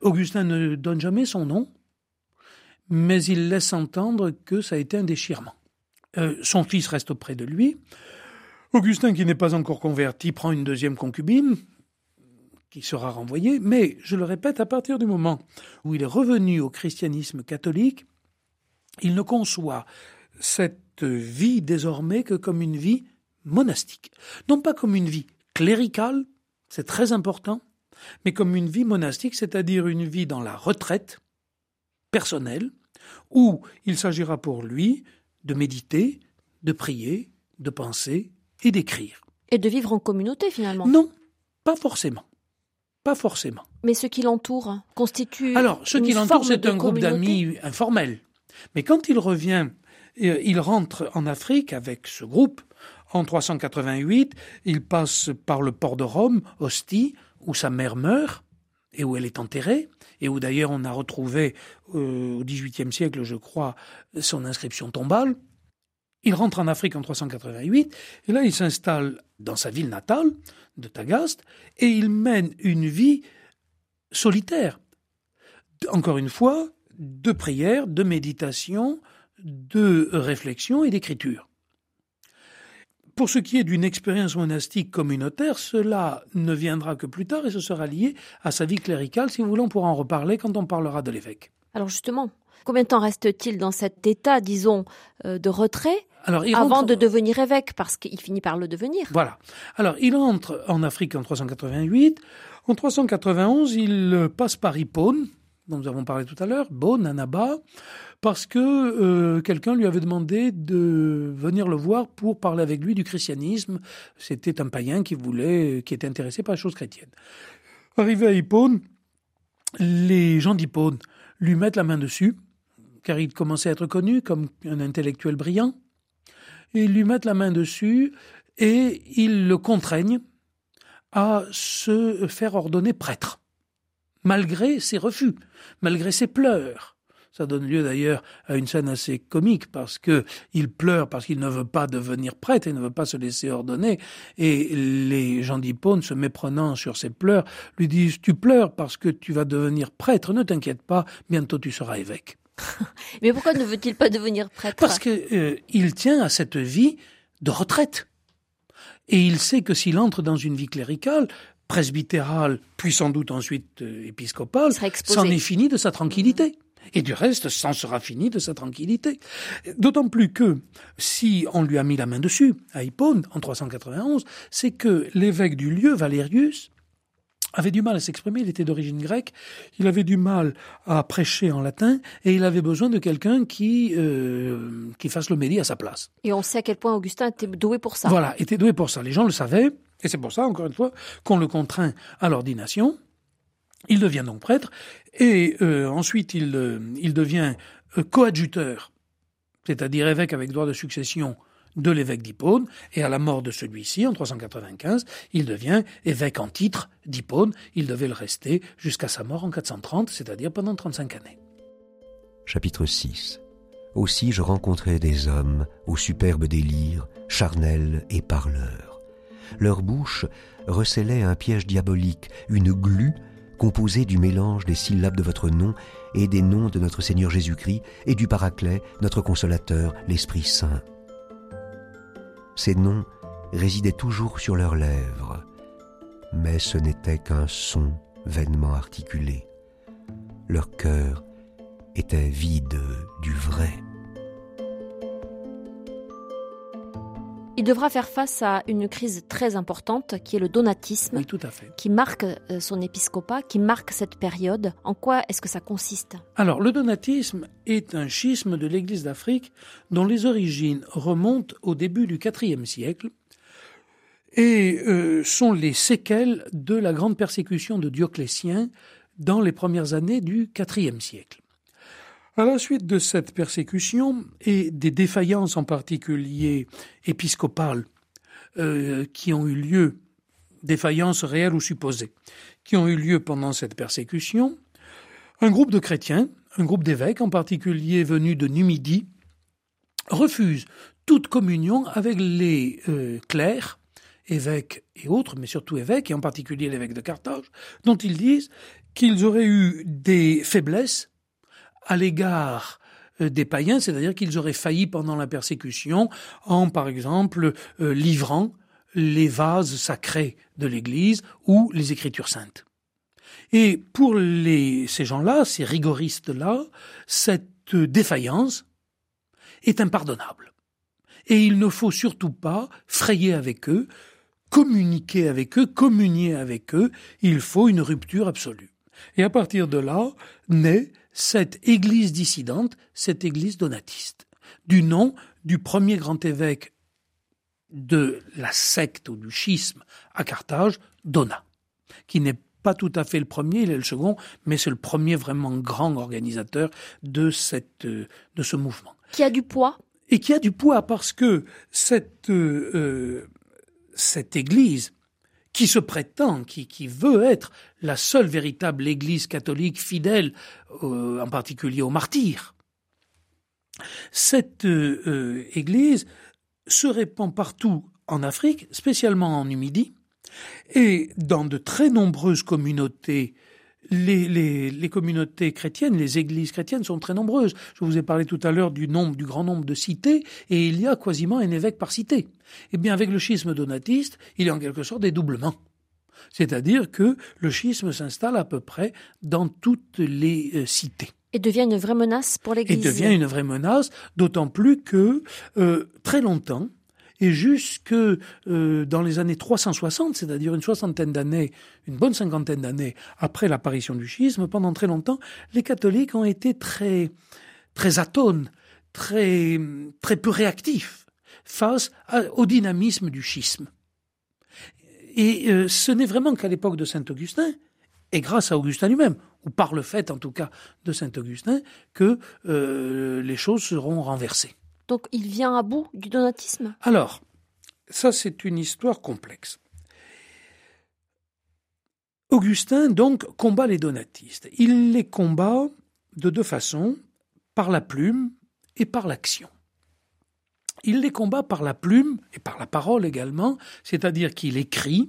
Augustin ne donne jamais son nom. mais il laisse entendre que ça a été un déchirement. Euh, son fils reste auprès de lui. Augustin, qui n'est pas encore converti, prend une deuxième concubine, qui sera renvoyée, mais, je le répète, à partir du moment où il est revenu au christianisme catholique, il ne conçoit cette vie désormais que comme une vie monastique. Non pas comme une vie cléricale, c'est très important, mais comme une vie monastique, c'est-à-dire une vie dans la retraite personnelle, où il s'agira pour lui de méditer, de prier, de penser et d'écrire. Et de vivre en communauté finalement Non, pas forcément. Pas forcément. Mais ce qui l'entoure constitue. Alors, ce qui l'entoure, c'est un groupe d'amis informel. Mais quand il revient, euh, il rentre en Afrique avec ce groupe. En 388, il passe par le port de Rome, Ostie, où sa mère meurt et où elle est enterrée, et où d'ailleurs on a retrouvé euh, au XVIIIe siècle, je crois, son inscription tombale. Il rentre en Afrique en 388, et là il s'installe dans sa ville natale de Tagaste, et il mène une vie solitaire. Encore une fois, de prière, de méditation, de réflexion et d'écriture. Pour ce qui est d'une expérience monastique communautaire, cela ne viendra que plus tard et ce sera lié à sa vie cléricale. Si vous voulez, on pourra en reparler quand on parlera de l'évêque. Alors justement, combien de temps reste-t-il dans cet état, disons, euh, de retrait avant de devenir évêque, parce qu'il finit par le devenir. Voilà. Alors, il entre en Afrique en 388. En 391, il passe par Hippone, dont nous avons parlé tout à l'heure, Beaune, Annaba, parce que euh, quelqu'un lui avait demandé de venir le voir pour parler avec lui du christianisme. C'était un païen qui voulait, qui était intéressé par les choses chrétiennes. Arrivé à Hippone, les gens d'Hippone lui mettent la main dessus, car il commençait à être connu comme un intellectuel brillant. Ils lui mettent la main dessus et ils le contraignent à se faire ordonner prêtre malgré ses refus, malgré ses pleurs. Ça donne lieu d'ailleurs à une scène assez comique parce que il pleure parce qu'il ne veut pas devenir prêtre et ne veut pas se laisser ordonner. Et les gens d'Hippone, se méprenant sur ses pleurs, lui disent Tu pleures parce que tu vas devenir prêtre, ne t'inquiète pas, bientôt tu seras évêque. [LAUGHS] Mais pourquoi ne veut-il pas devenir prêtre? Parce qu'il euh, tient à cette vie de retraite. Et il sait que s'il entre dans une vie cléricale, presbytérale, puis sans doute ensuite euh, épiscopale, c'en est fini de sa tranquillité. Et du reste, c'en sera fini de sa tranquillité. D'autant plus que, si on lui a mis la main dessus, à Hippone, en 391, c'est que l'évêque du lieu, Valérius, avait du mal à s'exprimer, il était d'origine grecque, il avait du mal à prêcher en latin, et il avait besoin de quelqu'un qui, euh, qui fasse le médi à sa place. Et on sait à quel point Augustin était doué pour ça. Voilà, était doué pour ça. Les gens le savaient, et c'est pour ça, encore une fois, qu'on le contraint à l'ordination. Il devient donc prêtre, et euh, ensuite il, euh, devient euh, coadjuteur, c'est-à-dire évêque avec droit de succession de l'évêque d'Hippone, et à la mort de celui-ci, en 395, il devient évêque en titre d'Hippone. Il devait le rester jusqu'à sa mort en 430, c'est-à-dire pendant 35 années. Chapitre 6 Aussi je rencontrai des hommes au superbe délire, charnels et parleurs leur bouche recelait un piège diabolique, une glu composée du mélange des syllabes de votre nom et des noms de notre Seigneur Jésus-Christ et du Paraclet, notre consolateur, l'Esprit Saint. Ces noms résidaient toujours sur leurs lèvres, mais ce n'était qu'un son vainement articulé. Leur cœur était vide du vrai. Il devra faire face à une crise très importante qui est le donatisme. Oui, tout à fait. Qui marque euh, son épiscopat, qui marque cette période. En quoi est-ce que ça consiste? Alors, le donatisme est un schisme de l'Église d'Afrique dont les origines remontent au début du IVe siècle et euh, sont les séquelles de la grande persécution de Dioclétien dans les premières années du IVe siècle. À la suite de cette persécution et des défaillances en particulier épiscopales euh, qui ont eu lieu, défaillances réelles ou supposées, qui ont eu lieu pendant cette persécution, un groupe de chrétiens, un groupe d'évêques en particulier venus de Numidie, refuse toute communion avec les euh, clercs, évêques et autres, mais surtout évêques, et en particulier l'évêque de Carthage, dont ils disent qu'ils auraient eu des faiblesses à l'égard euh, des païens, c'est-à-dire qu'ils auraient failli pendant la persécution en, par exemple, euh, livrant les vases sacrés de l'Église ou les Écritures saintes. Et pour les, ces gens-là, ces rigoristes-là, cette défaillance est impardonnable. Et il ne faut surtout pas frayer avec eux, communiquer avec eux, communier avec eux, il faut une rupture absolue. Et à partir de là, naît cette église dissidente, cette église donatiste, du nom du premier grand évêque de la secte ou du schisme à Carthage, Donat, qui n'est pas tout à fait le premier, il est le second, mais c'est le premier vraiment grand organisateur de cette de ce mouvement. Qui a du poids? Et qui a du poids parce que cette euh, cette Église qui se prétend, qui, veut être la seule véritable Église catholique fidèle, euh, en particulier aux martyrs. Cette euh, euh, Église se répand partout en Afrique, spécialement en Numidie, et dans de très nombreuses communautés les, les, les, communautés chrétiennes, les églises chrétiennes sont très nombreuses. Je vous ai parlé tout à l'heure du nombre, du grand nombre de cités, et il y a quasiment un évêque par cité. Eh bien, avec le schisme donatiste, il y a en quelque sorte des doublements. C'est-à-dire que le schisme s'installe à peu près dans toutes les euh, cités. Et devient une vraie menace pour l'Église. Et devient une vraie menace, d'autant plus que euh, très longtemps, et jusque euh, dans les années 360, c'est-à-dire une soixantaine d'années, une bonne cinquantaine d'années après l'apparition du schisme, pendant très longtemps, les catholiques ont été très atones, très très peu réactifs face au dynamisme du schisme. Et euh, ce n'est vraiment qu'à l'époque de saint Augustin, et grâce à Augustin lui-même, ou par le fait en tout cas de saint Augustin, que euh, les choses seront renversées. Donc il vient à bout du donatisme? Alors, ça c'est une histoire complexe. Augustin donc combat les donatistes. Il les combat de deux façons, par la plume et par l'action. Il les combat par la plume et par la parole également, c'est-à-dire qu'il écrit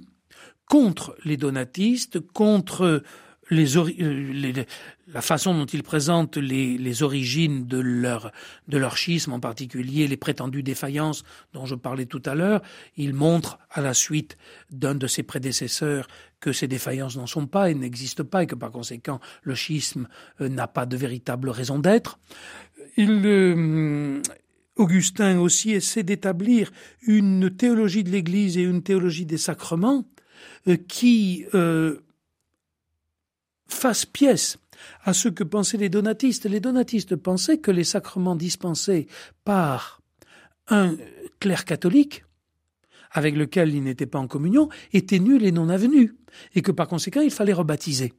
contre les donatistes, contre euh, la façon dont ils présentent les, origines de leur, de leur schisme, en particulier les prétendues défaillances dont je parlais tout à l'heure, il montre à la suite d'un de ses prédécesseurs que ces défaillances n'en sont pas et n'existent pas et que par conséquent le schisme euh, n'a pas de véritable raison d'être. Euh, Augustin aussi essaie d'établir une théologie de l'Église et une théologie des sacrements qui fasse pièce à ce que pensaient les donatistes. Les donatistes pensaient que les sacrements dispensés par un clerc catholique, avec lequel ils n'étaient pas en communion, étaient nuls et non avenus, et que par conséquent il fallait rebaptiser.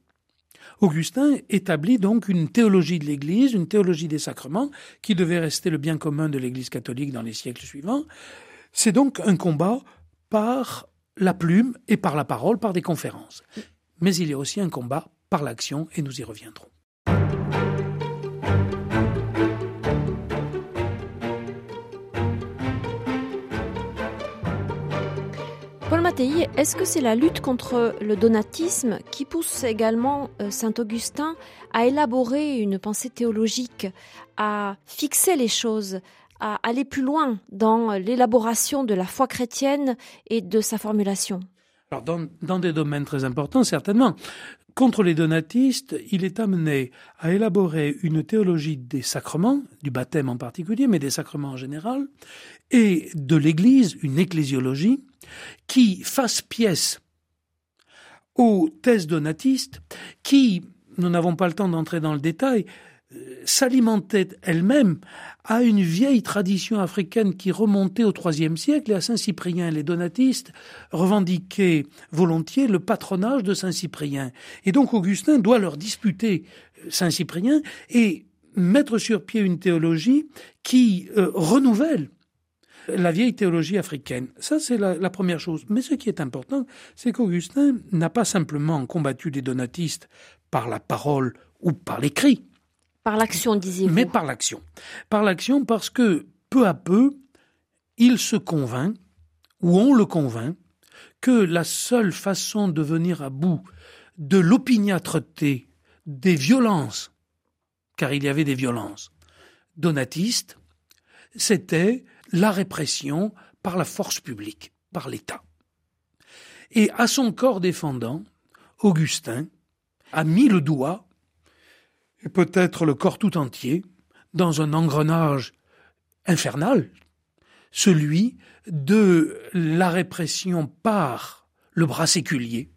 Augustin établit donc une théologie de l'Église, une théologie des sacrements, qui devait rester le bien commun de l'Église catholique dans les siècles suivants. C'est donc un combat par la plume et par la parole, par des conférences. Mais il y a aussi un combat par l'action et nous y reviendrons. Paul Mattei, est-ce que c'est la lutte contre le donatisme qui pousse également euh, Saint Augustin à élaborer une pensée théologique, à fixer les choses, à aller plus loin dans l'élaboration de la foi chrétienne et de sa formulation? Alors dans, dans, des domaines très importants, certainement. Contre les donatistes, il est amené à élaborer une théologie des sacrements, du baptême en particulier, mais des sacrements en général, et de l'Église, une ecclésiologie, qui fasse pièce aux thèses donatistes, qui, nous n'avons pas le temps d'entrer dans le détail, s'alimentait elle-même à une vieille tradition africaine qui remontait au IIIe siècle et à Saint-Cyprien. Les donatistes revendiquaient volontiers le patronage de Saint-Cyprien. Et donc Augustin doit leur disputer Saint-Cyprien et mettre sur pied une théologie qui euh, renouvelle la vieille théologie africaine. Ça, c'est la, première chose. Mais ce qui est important, c'est qu'Augustin n'a pas simplement combattu les donatistes par la parole ou par l'écrit, par l'action, disiez-vous. Mais par l'action. Par l'action parce que peu à peu, il se convainc, ou on le convainc, que la seule façon de venir à bout de l'opiniâtreté, des violences car il y avait des violences. Donatiste, c'était la répression par la force publique, par l'État. Et à son corps défendant, Augustin a mis le doigt, et peut-être le corps tout entier, dans un engrenage infernal, celui de la répression par le bras séculier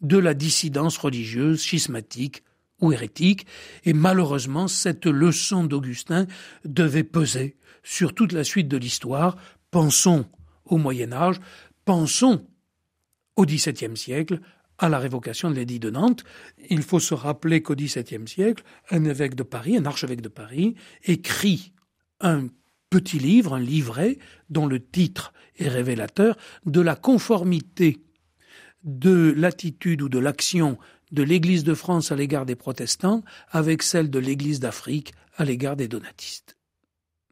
de la dissidence religieuse, schismatique ou hérétique, et malheureusement cette leçon d'Augustin devait peser sur toute la suite de l'histoire. Pensons au Moyen Âge, pensons au XVIIe siècle, à la révocation de l'édit de Nantes. Il faut se rappeler qu'au XVIIe siècle, un évêque de Paris, un archevêque de Paris, écrit un petit livre, un livret, dont le titre est révélateur de la conformité de l'attitude ou de l'action de l'Église de France à l'égard des protestants avec celle de l'Église d'Afrique à l'égard des donatistes.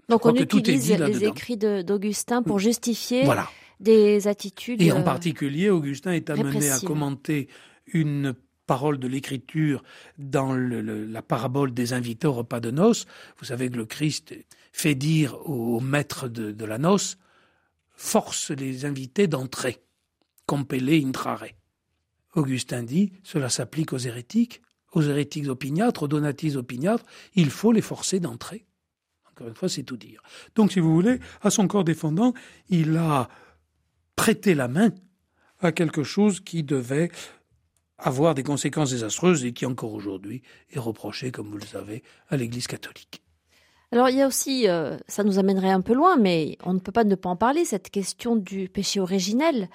Donc on utilise les écrits d'Augustin pour justifier voilà. Des attitudes. Et en euh, particulier, Augustin est amené à commenter une parole de l'Écriture dans la parabole des invités au repas de noces. Vous savez que le Christ fait dire au maître de, la noce, force les invités d'entrer, compelle intrare. Augustin dit, cela s'applique aux hérétiques, aux hérétiques opiniâtres, aux donatistes opiniâtres, il faut les forcer d'entrer. Encore une fois, c'est tout dire. Donc, si vous voulez, à son corps défendant, il a prêté la main à quelque chose qui devait avoir des conséquences désastreuses et qui encore aujourd'hui est reproché, comme vous le savez, à l'Église catholique. Alors il y a aussi, euh, ça nous amènerait un peu loin, mais on ne peut pas ne pas en parler, cette question du péché originel,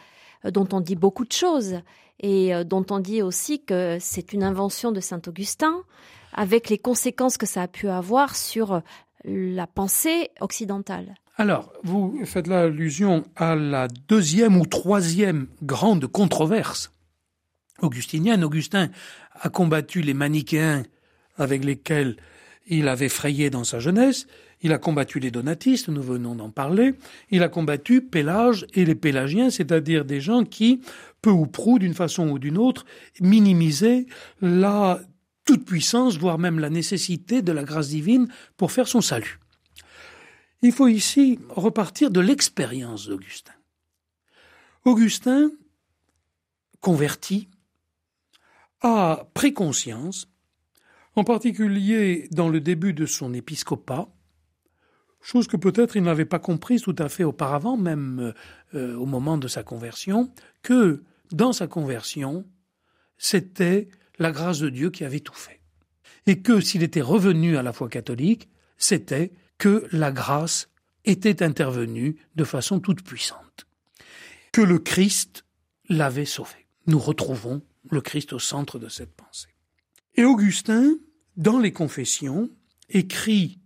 euh, dont on dit beaucoup de choses, et euh, dont on dit aussi que c'est une invention de Saint Augustin, avec les conséquences que ça a pu avoir sur la pensée occidentale. Alors, vous faites là allusion à la deuxième ou troisième grande controverse augustinienne. Augustin a combattu les manichéens avec lesquels il avait frayé dans sa jeunesse, il a combattu les donatistes, nous venons d'en parler, il a combattu Pélage et les pélagiens, c'est-à-dire des gens qui, peu ou prou, d'une façon ou d'une autre, minimisaient la toute-puissance, voire même la nécessité de la grâce divine pour faire son salut. Il faut ici repartir de l'expérience d'Augustin. Augustin, converti, a pris conscience en particulier dans le début de son épiscopat, chose que peut-être il n'avait pas comprise tout à fait auparavant, même euh, au moment de sa conversion, que dans sa conversion, c'était la grâce de Dieu qui avait tout fait. Et que s'il était revenu à la foi catholique, c'était que la grâce était intervenue de façon toute puissante. Que le Christ l'avait sauvé. Nous retrouvons le Christ au centre de cette pensée. Et Augustin, dans les confessions, écrit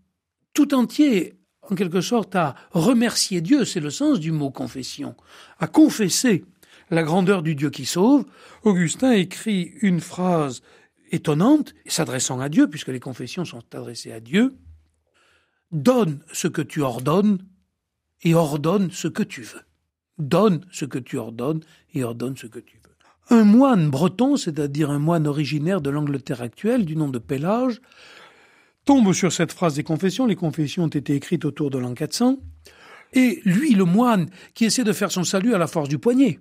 tout entier, en quelque sorte, à remercier Dieu, c'est le sens du mot confession, à confesser la grandeur du Dieu qui sauve. Augustin écrit une phrase étonnante, s'adressant à Dieu, puisque les confessions sont adressées à Dieu. Donne ce que tu ordonnes et ordonne ce que tu veux. Donne ce que tu ordonnes et ordonne ce que tu veux. Un moine breton, c'est-à-dire un moine originaire de l'Angleterre actuelle, du nom de Pélage, tombe sur cette phrase des confessions. Les confessions ont été écrites autour de l'an 400. Et lui, le moine, qui essaie de faire son salut à la force du poignet,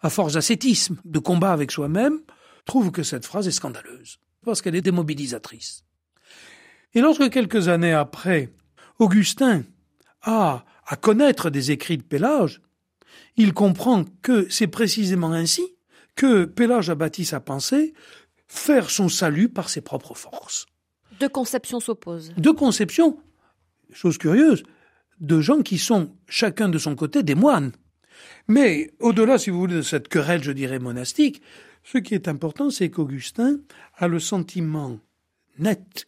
à force d'ascétisme, de combat avec soi-même, trouve que cette phrase est scandaleuse, parce qu'elle est démobilisatrice. Et lorsque quelques années après, Augustin a à connaître des écrits de Pélage, il comprend que c'est précisément ainsi que Pélage a bâti sa pensée, faire son salut par ses propres forces. Deux conceptions s'opposent. Deux conceptions, chose curieuse, de gens qui sont chacun de son côté des moines. Mais au-delà, si vous voulez, de cette querelle, je dirais, monastique, ce qui est important, c'est qu'Augustin a le sentiment net,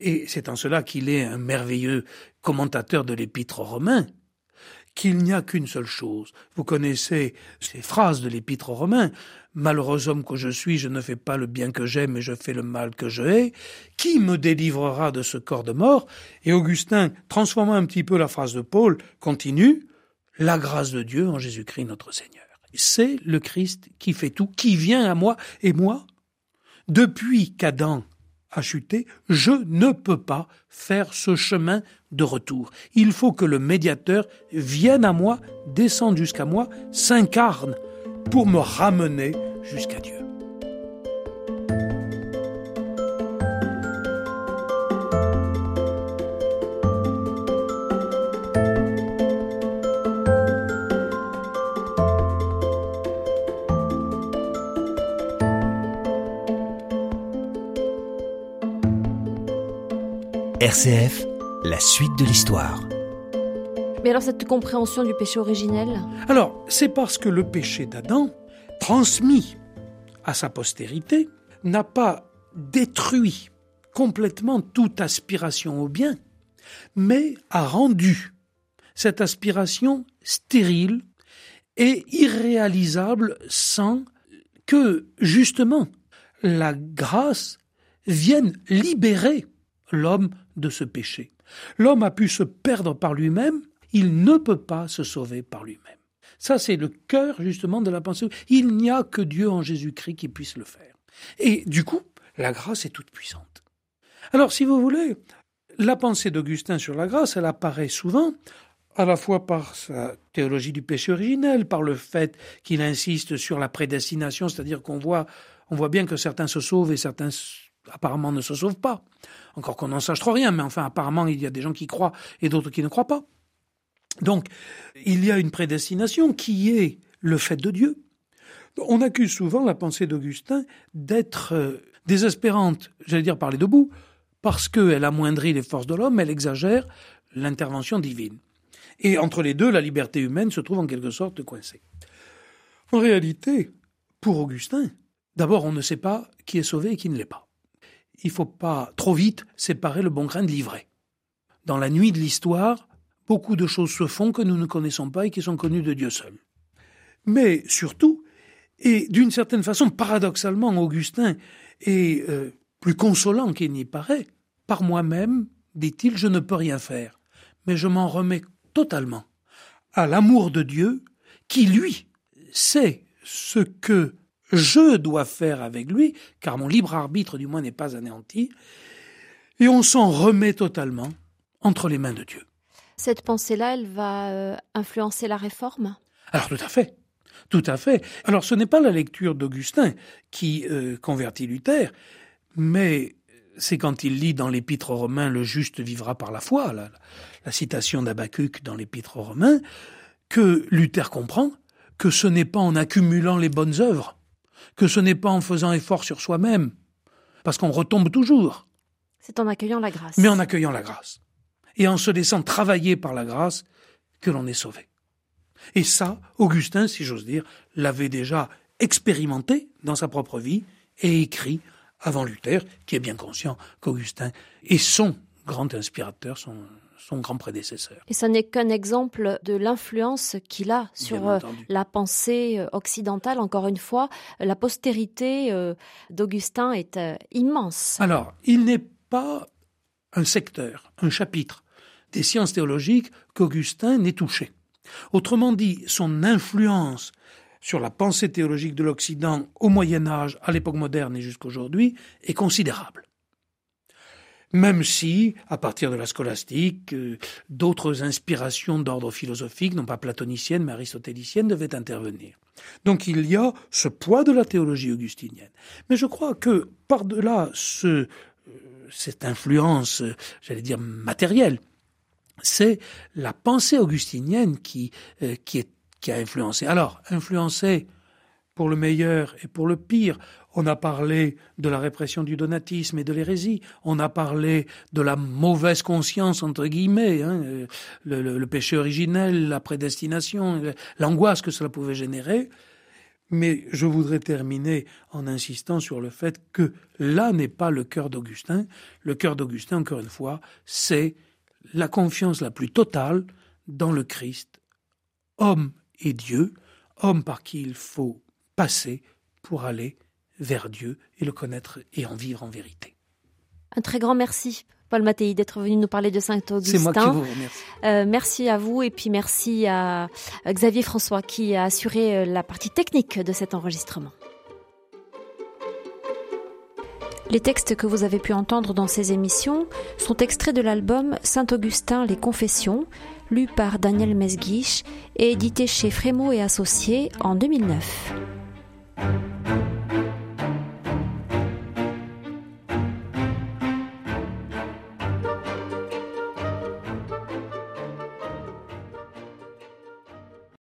et c'est en cela qu'il est un merveilleux commentateur de l'épître romain, qu'il n'y a qu'une seule chose. Vous connaissez ces phrases de l'épître aux Romains. Malheureux homme que je suis, je ne fais pas le bien que j'aime, mais je fais le mal que je hais. Qui me délivrera de ce corps de mort? Et Augustin, transformant un petit peu la phrase de Paul, continue La grâce de Dieu en Jésus-Christ notre Seigneur. C'est le Christ qui fait tout, qui vient à moi, et moi, depuis qu'Adam a chuté, je ne peux pas faire ce chemin de retour. Il faut que le médiateur vienne à moi, descende jusqu'à moi, s'incarne pour me ramener jusqu'à Dieu. RCF, la suite de l'histoire. Mais alors cette compréhension du péché originel? Alors, c'est parce que le péché d'Adam, transmis à sa postérité, n'a pas détruit complètement toute aspiration au bien, mais a rendu cette aspiration stérile et irréalisable sans que, justement, la grâce vienne libérer l'homme de ce péché. L'homme a pu se perdre par lui-même, il ne peut pas se sauver par lui-même. Ça, c'est le cœur justement de la pensée. Il n'y a que Dieu en Jésus-Christ qui puisse le faire. Et du coup, la grâce est toute puissante. Alors, si vous voulez, la pensée d'Augustin sur la grâce, elle apparaît souvent à la fois par sa théologie du péché originel, par le fait qu'il insiste sur la prédestination, c'est-à-dire qu'on voit, on voit bien que certains se sauvent et certains apparemment ne se sauvent pas. Encore qu'on n'en sache trop rien, mais enfin apparemment il y a des gens qui croient et d'autres qui ne croient pas. Donc il y a une prédestination qui est le fait de Dieu. On accuse souvent la pensée d'Augustin d'être euh, désespérante, j'allais dire par les deux bouts, parce qu'elle amoindrit les forces de l'homme, elle exagère l'intervention divine. Et entre les deux, la liberté humaine se trouve en quelque sorte coincée. En réalité, pour Augustin, d'abord on ne sait pas qui est sauvé et qui ne l'est pas il faut pas trop vite séparer le bon grain de l'ivraie. Dans la nuit de l'histoire, beaucoup de choses se font que nous ne connaissons pas et qui sont connues de Dieu seul. Mais surtout, et d'une certaine façon, paradoxalement, Augustin est euh, plus consolant qu'il n'y paraît. Par moi-même, dit-il, je ne peux rien faire, mais je m'en remets totalement à l'amour de Dieu qui, lui, sait ce que je dois faire avec lui, car mon libre arbitre du moins n'est pas anéanti, et on s'en remet totalement entre les mains de Dieu. Cette pensée-là, elle va euh, influencer la réforme? Alors tout à fait. Tout à fait. Alors ce n'est pas la lecture d'Augustin qui euh, convertit Luther, mais c'est quand il lit dans l'épître aux Romains le juste vivra par la foi, la, la citation d'Abacuc dans l'épître aux Romains, que Luther comprend que ce n'est pas en accumulant les bonnes œuvres que ce n'est pas en faisant effort sur soi-même, parce qu'on retombe toujours. C'est en accueillant la grâce. Mais en accueillant la grâce. Et en se laissant travailler par la grâce que l'on est sauvé. Et ça, Augustin, si j'ose dire, l'avait déjà expérimenté dans sa propre vie et écrit avant Luther, qui est bien conscient qu'Augustin est son grand inspirateur, son, son grand prédécesseur. Et ce n'est qu'un exemple de l'influence qu'il a sur euh, la pensée euh, occidentale. Encore une fois, la postérité euh, d'Augustin est immense. Alors, il n'est pas un secteur, un chapitre des sciences théologiques qu'Augustin n'ait touché. Autrement dit, son influence sur la pensée théologique de l'Occident au Moyen Âge, à l'époque moderne et jusqu'aujourd'hui est considérable même si, à partir de la scolastique, euh, d'autres inspirations d'ordre philosophique, non pas platonicienne mais aristotélicienne, devaient intervenir. Donc il y a ce poids de la théologie augustinienne. Mais je crois que par-delà ce, euh, cette influence, j'allais dire matérielle, c'est la pensée augustinienne qui, euh, qui, qui a influencé. Alors, influencé pour le meilleur et pour le pire. On a parlé de la répression du donatisme et de l'hérésie. On a parlé de la mauvaise conscience, entre guillemets, hein, le, péché originel, la prédestination, l'angoisse que cela pouvait générer. Mais je voudrais terminer en insistant sur le fait que là n'est pas le cœur d'Augustin. Le cœur d'Augustin, encore une fois, c'est la confiance la plus totale dans le Christ, homme et Dieu, homme par qui il faut passer pour aller vers Dieu et le connaître et en vivre en vérité. Un très grand merci. Paul Mattei d'être venu nous parler de Saint-Augustin. C'est moi qui vous remercie. Euh, merci à vous et puis merci à Xavier François qui a assuré euh, la partie technique de cet enregistrement. Les textes que vous avez pu entendre dans ces émissions sont extraits de l'album Saint-Augustin Les Confessions, lu par Daniel Mesguich et édité chez Frémaux et Associés en 2009. thank you